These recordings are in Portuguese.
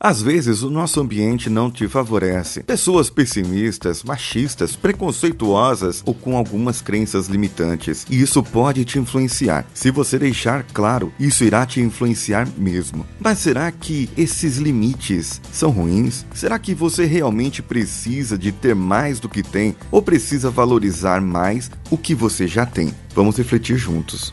Às vezes o nosso ambiente não te favorece. Pessoas pessimistas, machistas, preconceituosas ou com algumas crenças limitantes. E isso pode te influenciar. Se você deixar claro, isso irá te influenciar mesmo. Mas será que esses limites são ruins? Será que você realmente precisa de ter mais do que tem ou precisa valorizar mais o que você já tem? Vamos refletir juntos.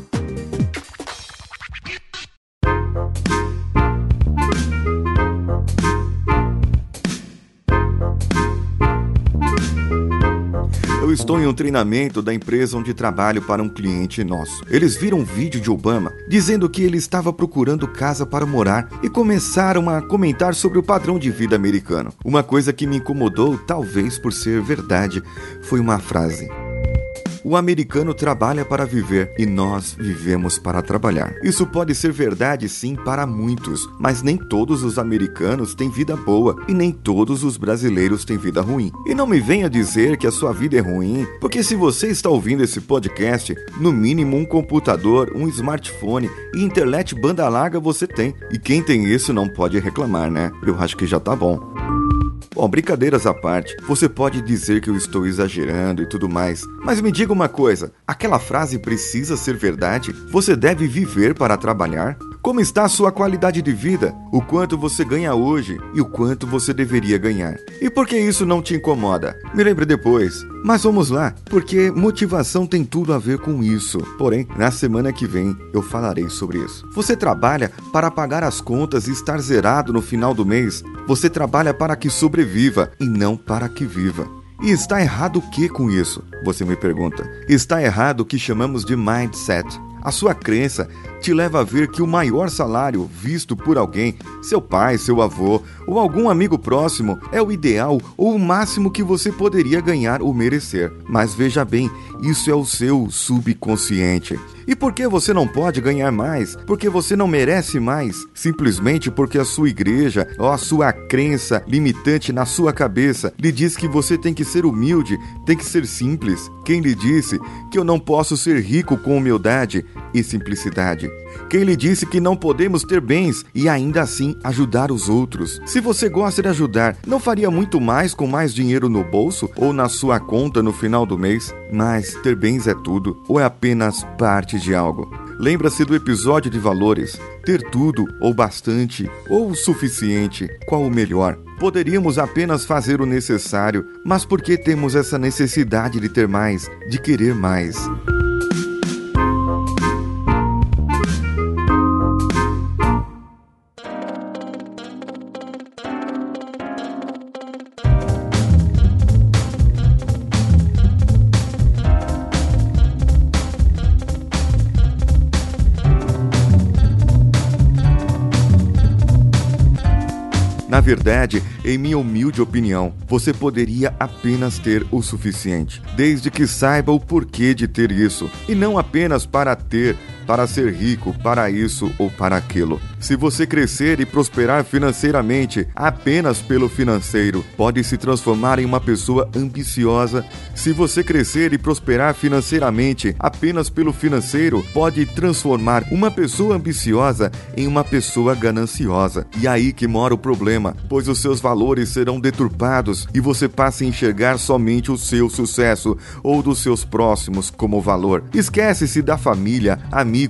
Eu estou em um treinamento da empresa onde trabalho para um cliente nosso. Eles viram um vídeo de Obama dizendo que ele estava procurando casa para morar e começaram a comentar sobre o padrão de vida americano. Uma coisa que me incomodou, talvez por ser verdade, foi uma frase. O americano trabalha para viver e nós vivemos para trabalhar. Isso pode ser verdade sim para muitos, mas nem todos os americanos têm vida boa e nem todos os brasileiros têm vida ruim. E não me venha dizer que a sua vida é ruim, porque se você está ouvindo esse podcast, no mínimo um computador, um smartphone e internet banda larga você tem. E quem tem isso não pode reclamar, né? Eu acho que já tá bom. Bom, brincadeiras à parte, você pode dizer que eu estou exagerando e tudo mais, mas me diga uma coisa: aquela frase precisa ser verdade? Você deve viver para trabalhar? Como está a sua qualidade de vida? O quanto você ganha hoje e o quanto você deveria ganhar? E por que isso não te incomoda? Me lembre depois. Mas vamos lá, porque motivação tem tudo a ver com isso. Porém, na semana que vem eu falarei sobre isso. Você trabalha para pagar as contas e estar zerado no final do mês? Você trabalha para que sobreviva e não para que viva. E está errado o que com isso? Você me pergunta. Está errado o que chamamos de mindset. A sua crença te leva a ver que o maior salário visto por alguém, seu pai, seu avô ou algum amigo próximo, é o ideal ou o máximo que você poderia ganhar ou merecer. Mas veja bem, isso é o seu subconsciente. E por que você não pode ganhar mais? Porque você não merece mais? Simplesmente porque a sua igreja ou a sua crença limitante na sua cabeça lhe diz que você tem que ser humilde, tem que ser simples. Quem lhe disse que eu não posso ser rico com humildade e simplicidade? Quem lhe disse que não podemos ter bens e ainda assim ajudar os outros? Se você gosta de ajudar, não faria muito mais com mais dinheiro no bolso ou na sua conta no final do mês? Mas ter bens é tudo ou é apenas parte de algo? Lembra-se do episódio de valores. Ter tudo, ou bastante, ou o suficiente, qual o melhor? Poderíamos apenas fazer o necessário, mas por que temos essa necessidade de ter mais, de querer mais? Na verdade, em minha humilde opinião, você poderia apenas ter o suficiente, desde que saiba o porquê de ter isso, e não apenas para ter, para ser rico, para isso ou para aquilo. Se você crescer e prosperar financeiramente apenas pelo financeiro, pode se transformar em uma pessoa ambiciosa. Se você crescer e prosperar financeiramente apenas pelo financeiro, pode transformar uma pessoa ambiciosa em uma pessoa gananciosa. E aí que mora o problema, pois os seus valores serão deturpados e você passa a enxergar somente o seu sucesso ou dos seus próximos como valor. Esquece-se da família, amigos,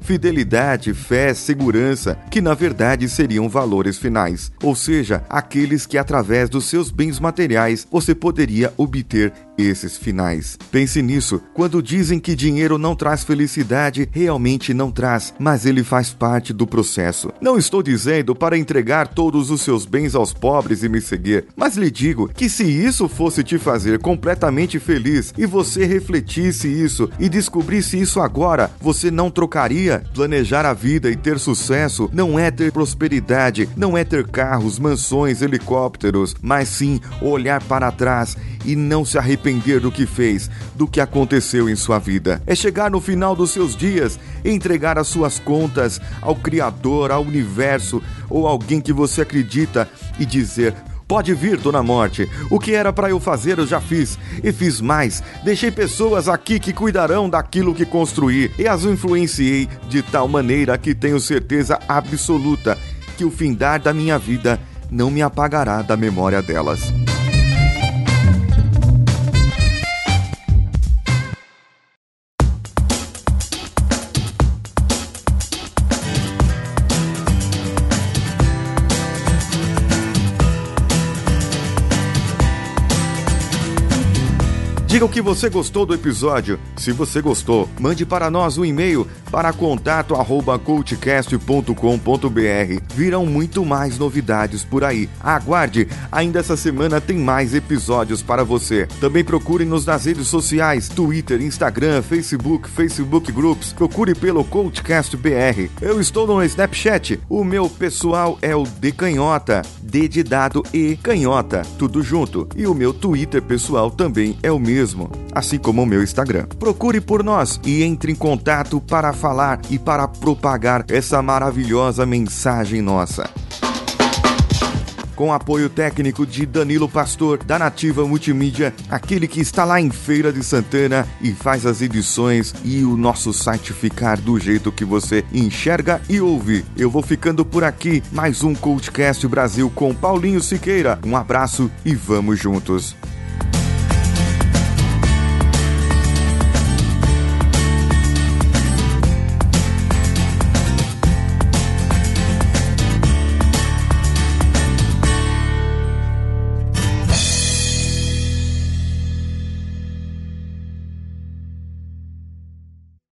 fidelidade, fé, segurança, que na verdade seriam valores finais, ou seja, aqueles que através dos seus bens materiais você poderia obter esses finais. Pense nisso. Quando dizem que dinheiro não traz felicidade, realmente não traz, mas ele faz parte do processo. Não estou dizendo para entregar todos os seus bens aos pobres e me seguir, mas lhe digo que se isso fosse te fazer completamente feliz e você refletisse isso e descobrisse isso agora, você não trocaria? Planejar a vida e ter sucesso não é ter prosperidade, não é ter carros, mansões, helicópteros, mas sim olhar para trás e não se arrepender do que fez, do que aconteceu em sua vida. É chegar no final dos seus dias e entregar as suas contas ao Criador, ao universo ou alguém que você acredita e dizer: Pode vir, Dona Morte. O que era para eu fazer, eu já fiz. E fiz mais. Deixei pessoas aqui que cuidarão daquilo que construí e as influenciei de tal maneira que tenho certeza absoluta que o findar da minha vida não me apagará da memória delas. Diga o que você gostou do episódio. Se você gostou, mande para nós um e-mail para contato@cultcast.com.br. Virão muito mais novidades por aí. Aguarde, ainda essa semana tem mais episódios para você. Também procure-nos nas redes sociais, Twitter, Instagram, Facebook, Facebook Groups. Procure pelo Cultcast BR. Eu estou no Snapchat. O meu pessoal é o de canhota, D de dado e canhota, tudo junto. E o meu Twitter pessoal também é o mesmo mesmo, assim como o meu Instagram. Procure por nós e entre em contato para falar e para propagar essa maravilhosa mensagem nossa com apoio técnico de Danilo Pastor, da Nativa Multimídia, aquele que está lá em Feira de Santana e faz as edições e o nosso site ficar do jeito que você enxerga e ouve. Eu vou ficando por aqui, mais um Coachcast Brasil com Paulinho Siqueira. Um abraço e vamos juntos.